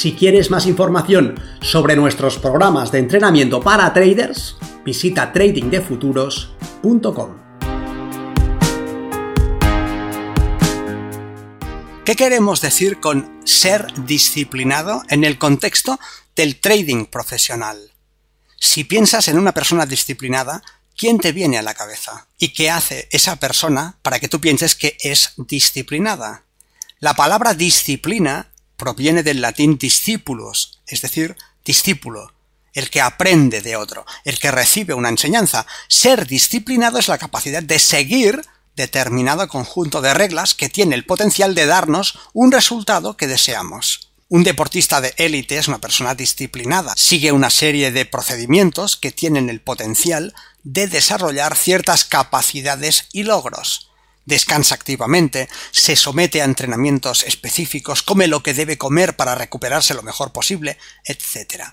Si quieres más información sobre nuestros programas de entrenamiento para traders, visita tradingdefuturos.com. ¿Qué queremos decir con ser disciplinado en el contexto del trading profesional? Si piensas en una persona disciplinada, ¿quién te viene a la cabeza? ¿Y qué hace esa persona para que tú pienses que es disciplinada? La palabra disciplina proviene del latín discípulos, es decir, discípulo, el que aprende de otro, el que recibe una enseñanza. Ser disciplinado es la capacidad de seguir determinado conjunto de reglas que tiene el potencial de darnos un resultado que deseamos. Un deportista de élite es una persona disciplinada, sigue una serie de procedimientos que tienen el potencial de desarrollar ciertas capacidades y logros descansa activamente, se somete a entrenamientos específicos, come lo que debe comer para recuperarse lo mejor posible, etc.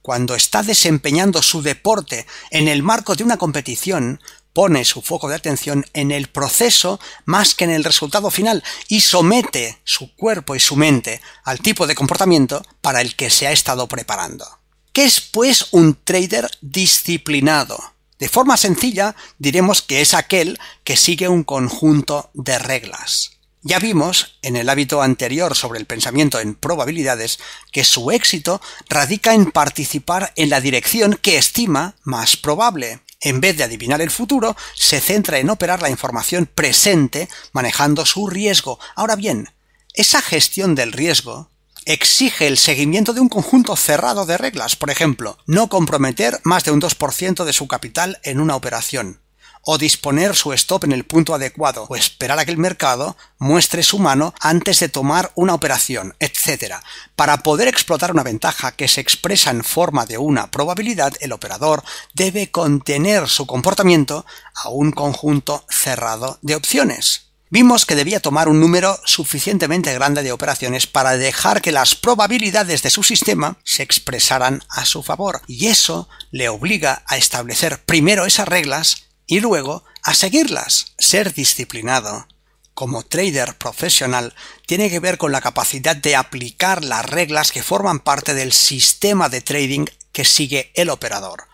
Cuando está desempeñando su deporte en el marco de una competición, pone su foco de atención en el proceso más que en el resultado final y somete su cuerpo y su mente al tipo de comportamiento para el que se ha estado preparando. ¿Qué es pues un trader disciplinado? De forma sencilla, diremos que es aquel que sigue un conjunto de reglas. Ya vimos, en el hábito anterior sobre el pensamiento en probabilidades, que su éxito radica en participar en la dirección que estima más probable. En vez de adivinar el futuro, se centra en operar la información presente manejando su riesgo. Ahora bien, esa gestión del riesgo exige el seguimiento de un conjunto cerrado de reglas, por ejemplo, no comprometer más de un 2% de su capital en una operación, o disponer su stop en el punto adecuado, o esperar a que el mercado muestre su mano antes de tomar una operación, etc. Para poder explotar una ventaja que se expresa en forma de una probabilidad, el operador debe contener su comportamiento a un conjunto cerrado de opciones vimos que debía tomar un número suficientemente grande de operaciones para dejar que las probabilidades de su sistema se expresaran a su favor, y eso le obliga a establecer primero esas reglas y luego a seguirlas, ser disciplinado. Como trader profesional tiene que ver con la capacidad de aplicar las reglas que forman parte del sistema de trading que sigue el operador.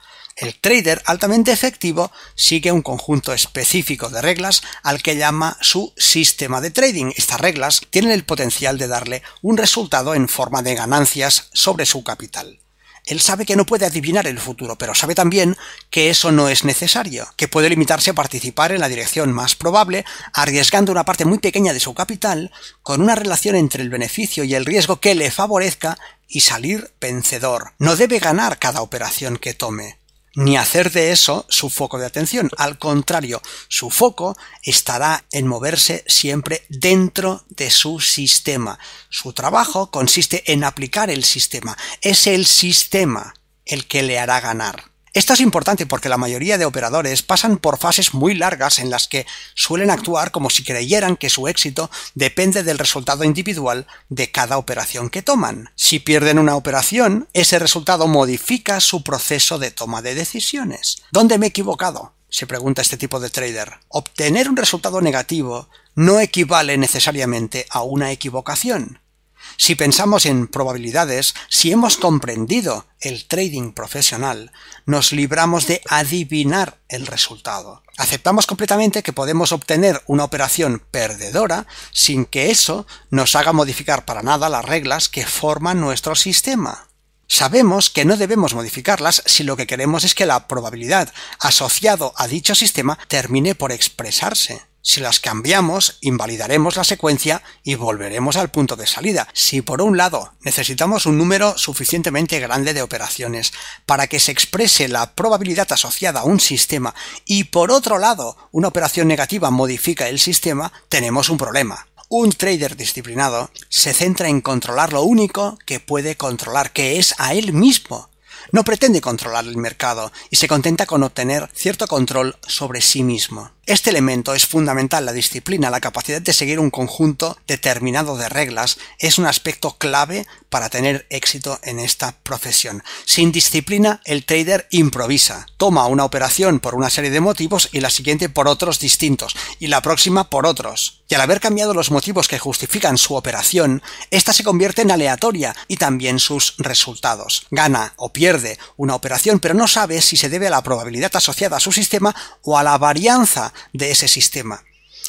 El trader altamente efectivo sigue un conjunto específico de reglas al que llama su sistema de trading. Estas reglas tienen el potencial de darle un resultado en forma de ganancias sobre su capital. Él sabe que no puede adivinar el futuro, pero sabe también que eso no es necesario, que puede limitarse a participar en la dirección más probable, arriesgando una parte muy pequeña de su capital, con una relación entre el beneficio y el riesgo que le favorezca y salir vencedor. No debe ganar cada operación que tome ni hacer de eso su foco de atención. Al contrario, su foco estará en moverse siempre dentro de su sistema. Su trabajo consiste en aplicar el sistema. Es el sistema el que le hará ganar. Esto es importante porque la mayoría de operadores pasan por fases muy largas en las que suelen actuar como si creyeran que su éxito depende del resultado individual de cada operación que toman. Si pierden una operación, ese resultado modifica su proceso de toma de decisiones. ¿Dónde me he equivocado? se pregunta este tipo de trader. Obtener un resultado negativo no equivale necesariamente a una equivocación. Si pensamos en probabilidades, si hemos comprendido el trading profesional, nos libramos de adivinar el resultado. Aceptamos completamente que podemos obtener una operación perdedora sin que eso nos haga modificar para nada las reglas que forman nuestro sistema. Sabemos que no debemos modificarlas si lo que queremos es que la probabilidad asociado a dicho sistema termine por expresarse. Si las cambiamos, invalidaremos la secuencia y volveremos al punto de salida. Si por un lado necesitamos un número suficientemente grande de operaciones para que se exprese la probabilidad asociada a un sistema y por otro lado una operación negativa modifica el sistema, tenemos un problema. Un trader disciplinado se centra en controlar lo único que puede controlar, que es a él mismo. No pretende controlar el mercado y se contenta con obtener cierto control sobre sí mismo. Este elemento es fundamental. La disciplina, la capacidad de seguir un conjunto determinado de reglas, es un aspecto clave para tener éxito en esta profesión. Sin disciplina, el trader improvisa. Toma una operación por una serie de motivos y la siguiente por otros distintos, y la próxima por otros. Y al haber cambiado los motivos que justifican su operación, ésta se convierte en aleatoria y también sus resultados. Gana o pierde una operación, pero no sabe si se debe a la probabilidad asociada a su sistema o a la varianza de ese sistema.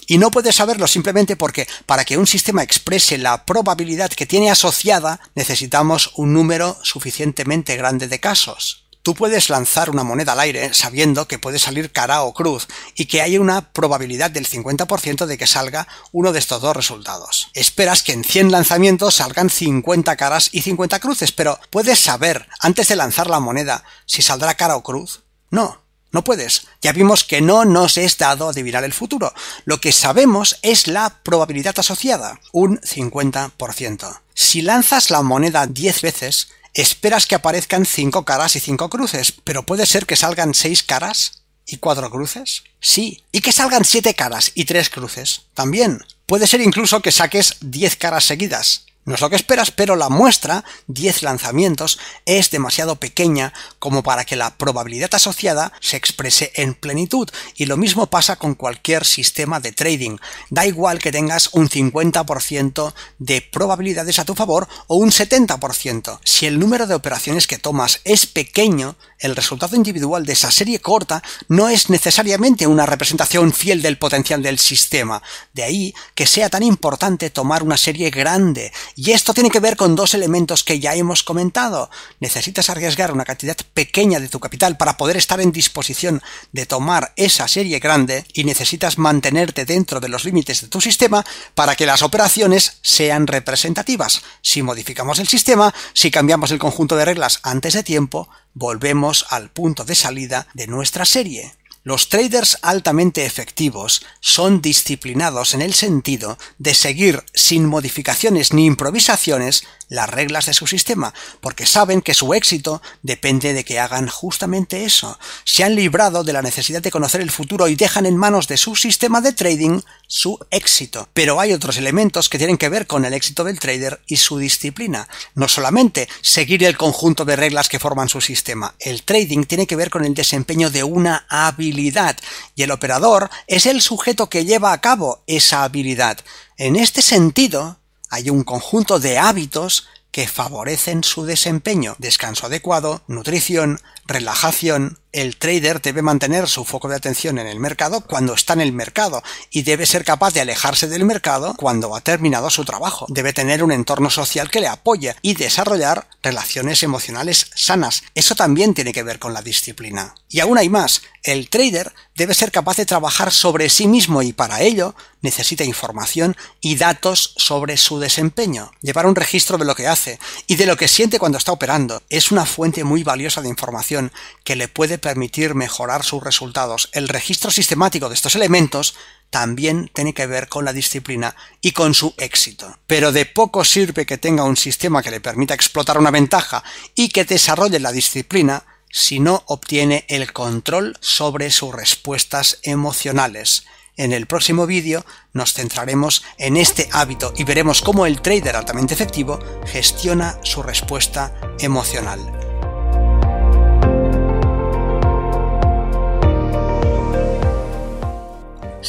Y no puedes saberlo simplemente porque para que un sistema exprese la probabilidad que tiene asociada necesitamos un número suficientemente grande de casos. Tú puedes lanzar una moneda al aire sabiendo que puede salir cara o cruz y que hay una probabilidad del 50% de que salga uno de estos dos resultados. Esperas que en 100 lanzamientos salgan 50 caras y 50 cruces, pero ¿puedes saber antes de lanzar la moneda si saldrá cara o cruz? No, no puedes. Ya vimos que no nos es dado adivinar el futuro. Lo que sabemos es la probabilidad asociada, un 50%. Si lanzas la moneda 10 veces, esperas que aparezcan 5 caras y 5 cruces, pero puede ser que salgan 6 caras y 4 cruces. Sí, y que salgan 7 caras y 3 cruces. También. Puede ser incluso que saques 10 caras seguidas. No es lo que esperas, pero la muestra, 10 lanzamientos, es demasiado pequeña como para que la probabilidad asociada se exprese en plenitud. Y lo mismo pasa con cualquier sistema de trading. Da igual que tengas un 50% de probabilidades a tu favor o un 70%. Si el número de operaciones que tomas es pequeño, el resultado individual de esa serie corta no es necesariamente una representación fiel del potencial del sistema. De ahí que sea tan importante tomar una serie grande y esto tiene que ver con dos elementos que ya hemos comentado. Necesitas arriesgar una cantidad pequeña de tu capital para poder estar en disposición de tomar esa serie grande y necesitas mantenerte dentro de los límites de tu sistema para que las operaciones sean representativas. Si modificamos el sistema, si cambiamos el conjunto de reglas antes de tiempo, volvemos al punto de salida de nuestra serie. Los traders altamente efectivos son disciplinados en el sentido de seguir sin modificaciones ni improvisaciones las reglas de su sistema, porque saben que su éxito depende de que hagan justamente eso. Se han librado de la necesidad de conocer el futuro y dejan en manos de su sistema de trading su éxito. Pero hay otros elementos que tienen que ver con el éxito del trader y su disciplina. No solamente seguir el conjunto de reglas que forman su sistema. El trading tiene que ver con el desempeño de una habilidad y el operador es el sujeto que lleva a cabo esa habilidad. En este sentido, hay un conjunto de hábitos que favorecen su desempeño. Descanso adecuado, nutrición, relajación, el trader debe mantener su foco de atención en el mercado cuando está en el mercado y debe ser capaz de alejarse del mercado cuando ha terminado su trabajo. Debe tener un entorno social que le apoye y desarrollar relaciones emocionales sanas. Eso también tiene que ver con la disciplina. Y aún hay más. El trader debe ser capaz de trabajar sobre sí mismo y para ello necesita información y datos sobre su desempeño. Llevar un registro de lo que hace y de lo que siente cuando está operando es una fuente muy valiosa de información que le puede permitir mejorar sus resultados. El registro sistemático de estos elementos también tiene que ver con la disciplina y con su éxito. Pero de poco sirve que tenga un sistema que le permita explotar una ventaja y que desarrolle la disciplina si no obtiene el control sobre sus respuestas emocionales. En el próximo vídeo nos centraremos en este hábito y veremos cómo el trader altamente efectivo gestiona su respuesta emocional.